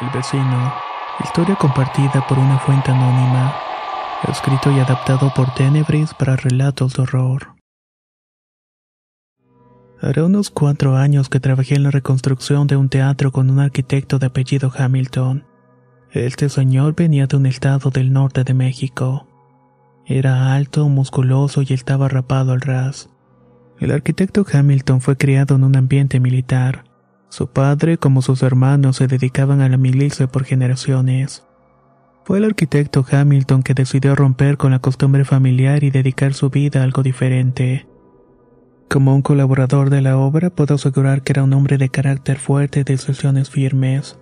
El vecino. Historia compartida por una fuente anónima. Escrito y adaptado por Tenebris para relatos de horror. Hará unos cuatro años que trabajé en la reconstrucción de un teatro con un arquitecto de apellido Hamilton. Este señor venía de un estado del norte de México. Era alto, musculoso y estaba rapado al ras. El arquitecto Hamilton fue criado en un ambiente militar. Su padre, como sus hermanos, se dedicaban a la milicia por generaciones. Fue el arquitecto Hamilton que decidió romper con la costumbre familiar y dedicar su vida a algo diferente. Como un colaborador de la obra, puedo asegurar que era un hombre de carácter fuerte y decisiones firmes.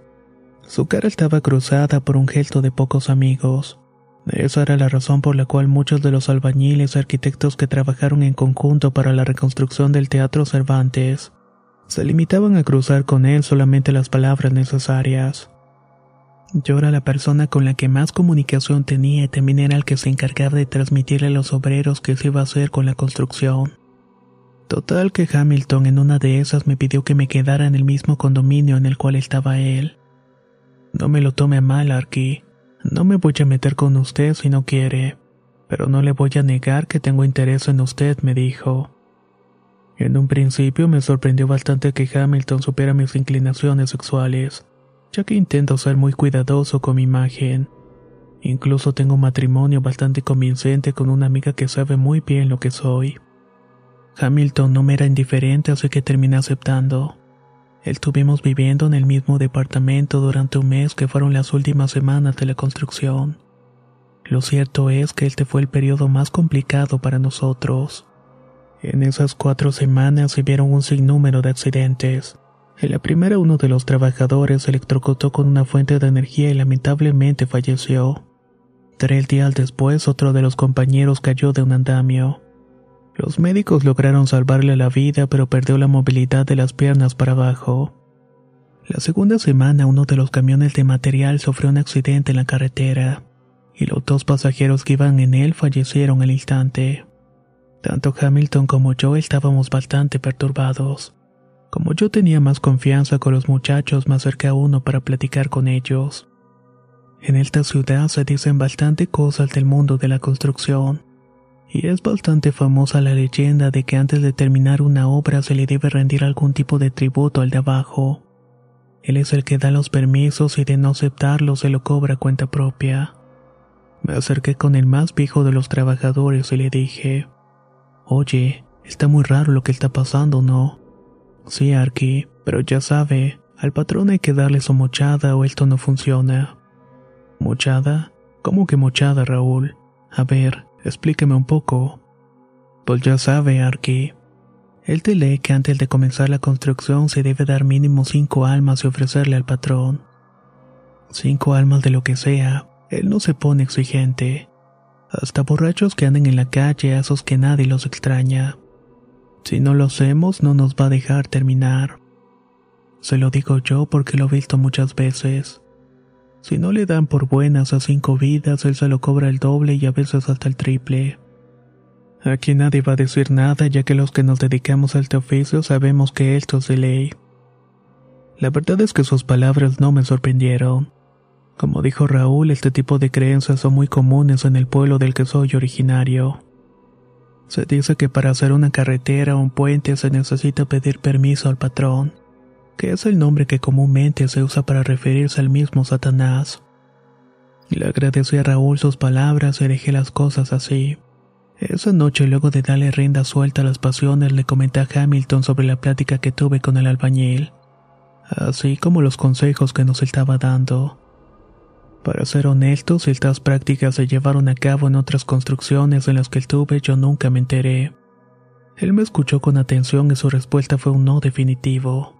Su cara estaba cruzada por un gesto de pocos amigos. Esa era la razón por la cual muchos de los albañiles y arquitectos que trabajaron en conjunto para la reconstrucción del Teatro Cervantes se limitaban a cruzar con él solamente las palabras necesarias. Yo era la persona con la que más comunicación tenía y también era el que se encargaba de transmitirle a los obreros qué se iba a hacer con la construcción. Total que Hamilton en una de esas me pidió que me quedara en el mismo condominio en el cual estaba él. No me lo tome mal, Arky. No me voy a meter con usted si no quiere, pero no le voy a negar que tengo interés en usted, me dijo. En un principio me sorprendió bastante que Hamilton supiera mis inclinaciones sexuales, ya que intento ser muy cuidadoso con mi imagen. Incluso tengo un matrimonio bastante convincente con una amiga que sabe muy bien lo que soy. Hamilton no me era indiferente, así que terminé aceptando. Estuvimos viviendo en el mismo departamento durante un mes que fueron las últimas semanas de la construcción. Lo cierto es que este fue el periodo más complicado para nosotros. En esas cuatro semanas se vieron un sinnúmero de accidentes. En la primera uno de los trabajadores se electrocutó con una fuente de energía y lamentablemente falleció. Tres días después otro de los compañeros cayó de un andamio. Los médicos lograron salvarle la vida pero perdió la movilidad de las piernas para abajo. La segunda semana uno de los camiones de material sufrió un accidente en la carretera y los dos pasajeros que iban en él fallecieron al instante. Tanto Hamilton como yo estábamos bastante perturbados. Como yo tenía más confianza con los muchachos, me acerqué a uno para platicar con ellos. En esta ciudad se dicen bastante cosas del mundo de la construcción, y es bastante famosa la leyenda de que antes de terminar una obra se le debe rendir algún tipo de tributo al de abajo. Él es el que da los permisos y de no aceptarlos se lo cobra cuenta propia. Me acerqué con el más viejo de los trabajadores y le dije, Oye, está muy raro lo que está pasando, ¿no? Sí, Arky, pero ya sabe, al patrón hay que darle su mochada o esto no funciona. ¿Mochada? ¿Cómo que mochada, Raúl? A ver, explíqueme un poco. Pues ya sabe, Arky. Él te lee que antes de comenzar la construcción se debe dar mínimo cinco almas y ofrecerle al patrón. Cinco almas de lo que sea, él no se pone exigente hasta borrachos que anden en la calle, a esos que nadie los extraña. Si no lo hacemos, no nos va a dejar terminar. Se lo digo yo porque lo he visto muchas veces. Si no le dan por buenas a cinco vidas, él se lo cobra el doble y a veces hasta el triple. Aquí nadie va a decir nada, ya que los que nos dedicamos a este oficio sabemos que esto es de ley. La verdad es que sus palabras no me sorprendieron. Como dijo Raúl, este tipo de creencias son muy comunes en el pueblo del que soy originario. Se dice que para hacer una carretera o un puente se necesita pedir permiso al patrón, que es el nombre que comúnmente se usa para referirse al mismo Satanás. Le agradecí a Raúl sus palabras y dejé las cosas así. Esa noche, luego de darle rienda suelta a las pasiones, le comenté a Hamilton sobre la plática que tuve con el albañil, así como los consejos que nos estaba dando. Para ser honestos, estas prácticas se llevaron a cabo en otras construcciones en las que estuve yo nunca me enteré. Él me escuchó con atención y su respuesta fue un no definitivo.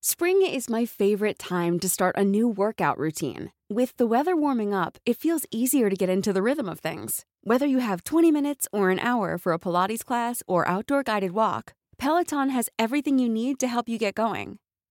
Spring is my favorite time to start a new workout routine. With the weather warming up, it feels easier to get into the rhythm of things. Whether you have 20 minutes or an hour for a Pilates class or outdoor guided walk, Peloton has everything you need to help you get going.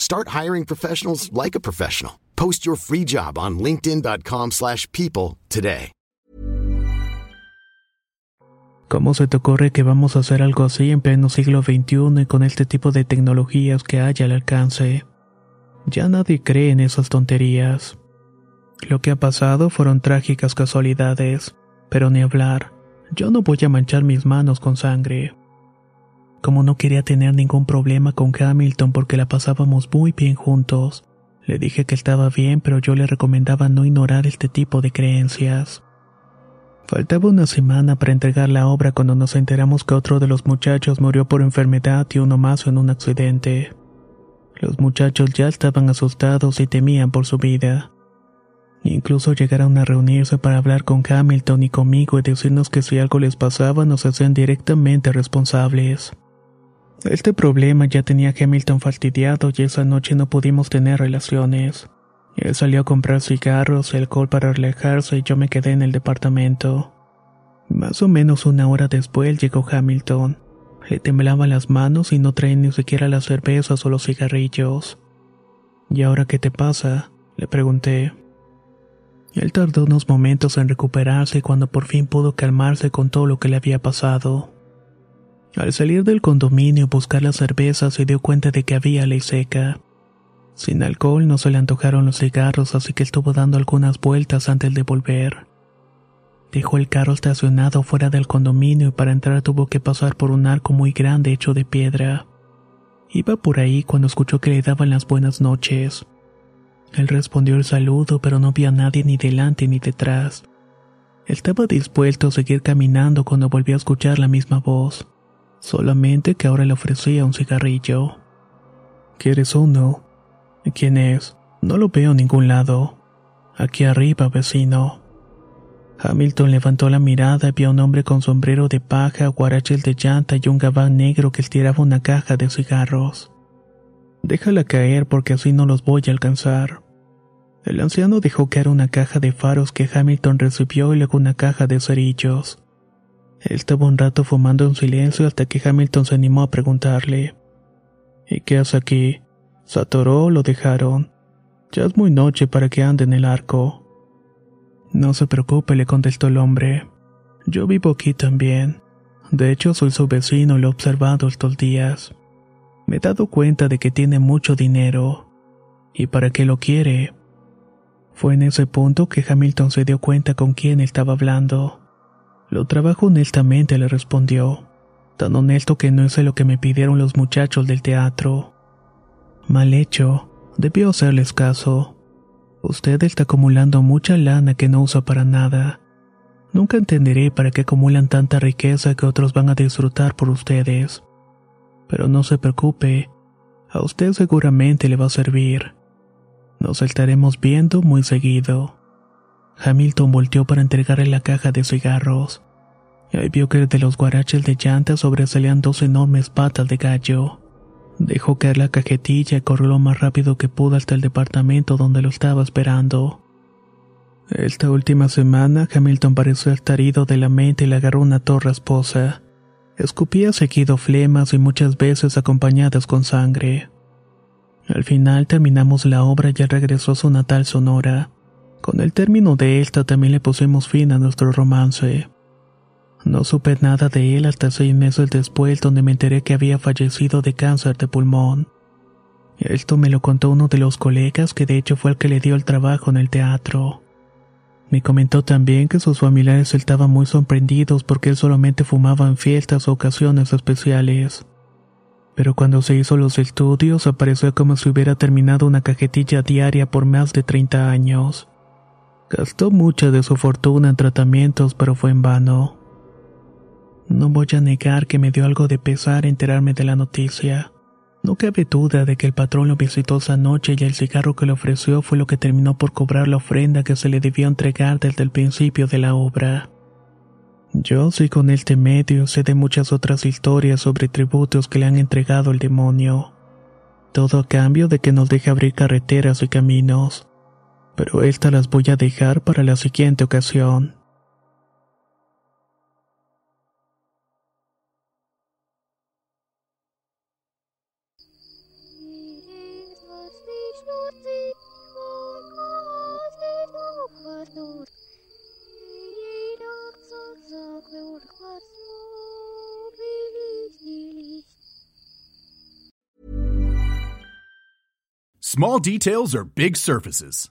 Start hiring professionals like a professional. Post your free job on linkedin.com/people today. ¿Cómo se te ocurre que vamos a hacer algo así en pleno siglo XXI y con este tipo de tecnologías que hay al alcance? Ya nadie cree en esas tonterías. Lo que ha pasado fueron trágicas casualidades, pero ni hablar. Yo no voy a manchar mis manos con sangre. Como no quería tener ningún problema con Hamilton porque la pasábamos muy bien juntos, le dije que estaba bien, pero yo le recomendaba no ignorar este tipo de creencias. Faltaba una semana para entregar la obra cuando nos enteramos que otro de los muchachos murió por enfermedad y uno más en un accidente. Los muchachos ya estaban asustados y temían por su vida. Incluso llegaron a reunirse para hablar con Hamilton y conmigo y decirnos que si algo les pasaba nos hacían directamente responsables. Este problema ya tenía Hamilton fastidiado y esa noche no pudimos tener relaciones. Él salió a comprar cigarros y alcohol para relajarse y yo me quedé en el departamento. Más o menos una hora después llegó Hamilton. Le temblaban las manos y no traía ni siquiera las cervezas o los cigarrillos. ¿Y ahora qué te pasa? le pregunté. Él tardó unos momentos en recuperarse cuando por fin pudo calmarse con todo lo que le había pasado. Al salir del condominio y buscar la cerveza se dio cuenta de que había ley seca. Sin alcohol no se le antojaron los cigarros, así que estuvo dando algunas vueltas antes de volver. Dejó el carro estacionado fuera del condominio y para entrar tuvo que pasar por un arco muy grande hecho de piedra. Iba por ahí cuando escuchó que le daban las buenas noches. Él respondió el saludo, pero no vio a nadie ni delante ni detrás. Estaba dispuesto a seguir caminando cuando volvió a escuchar la misma voz, solamente que ahora le ofrecía un cigarrillo. ¿Quieres uno? ¿Quién es? No lo veo en ningún lado. Aquí arriba, vecino. Hamilton levantó la mirada y vio a un hombre con sombrero de paja, guaraches de llanta y un gabán negro que estiraba una caja de cigarros. Déjala caer porque así no los voy a alcanzar. El anciano dejó caer una caja de faros que Hamilton recibió y luego una caja de cerillos. Estuvo un rato fumando en silencio hasta que Hamilton se animó a preguntarle. ¿Y qué hace aquí? ¿Se o lo dejaron? Ya es muy noche para que ande en el arco. No se preocupe, le contestó el hombre. Yo vivo aquí también. De hecho, soy su vecino y lo he observado estos días. Me he dado cuenta de que tiene mucho dinero. ¿Y para qué lo quiere? Fue en ese punto que Hamilton se dio cuenta con quién estaba hablando. Lo trabajo honestamente, le respondió. Tan honesto que no hice lo que me pidieron los muchachos del teatro. Mal hecho, debió hacerles caso. Usted está acumulando mucha lana que no usa para nada. Nunca entenderé para qué acumulan tanta riqueza que otros van a disfrutar por ustedes. Pero no se preocupe, a usted seguramente le va a servir. Nos estaremos viendo muy seguido. Hamilton volteó para entregarle la caja de cigarros. Ahí vio que de los guaraches de llanta sobresalían dos enormes patas de gallo. Dejó caer la cajetilla y corrió lo más rápido que pudo hasta el departamento donde lo estaba esperando. Esta última semana, Hamilton pareció estar ido de la mente y le agarró una torre esposa. Escupía seguido flemas y muchas veces acompañadas con sangre. Al final terminamos la obra y regresó a su natal Sonora. Con el término de esta también le pusimos fin a nuestro romance. No supe nada de él hasta seis meses después donde me enteré que había fallecido de cáncer de pulmón. Esto me lo contó uno de los colegas que de hecho fue el que le dio el trabajo en el teatro. Me comentó también que sus familiares estaban muy sorprendidos porque él solamente fumaba en fiestas o ocasiones especiales. Pero cuando se hizo los estudios apareció como si hubiera terminado una cajetilla diaria por más de 30 años. Gastó mucha de su fortuna en tratamientos, pero fue en vano. No voy a negar que me dio algo de pesar enterarme de la noticia. No cabe duda de que el patrón lo visitó esa noche y el cigarro que le ofreció fue lo que terminó por cobrar la ofrenda que se le debió entregar desde el principio de la obra. Yo sí con este medio sé de muchas otras historias sobre tributos que le han entregado el demonio. Todo a cambio de que nos deje abrir carreteras y caminos. Pero estas las voy a dejar para la siguiente ocasión. Small details are big surfaces.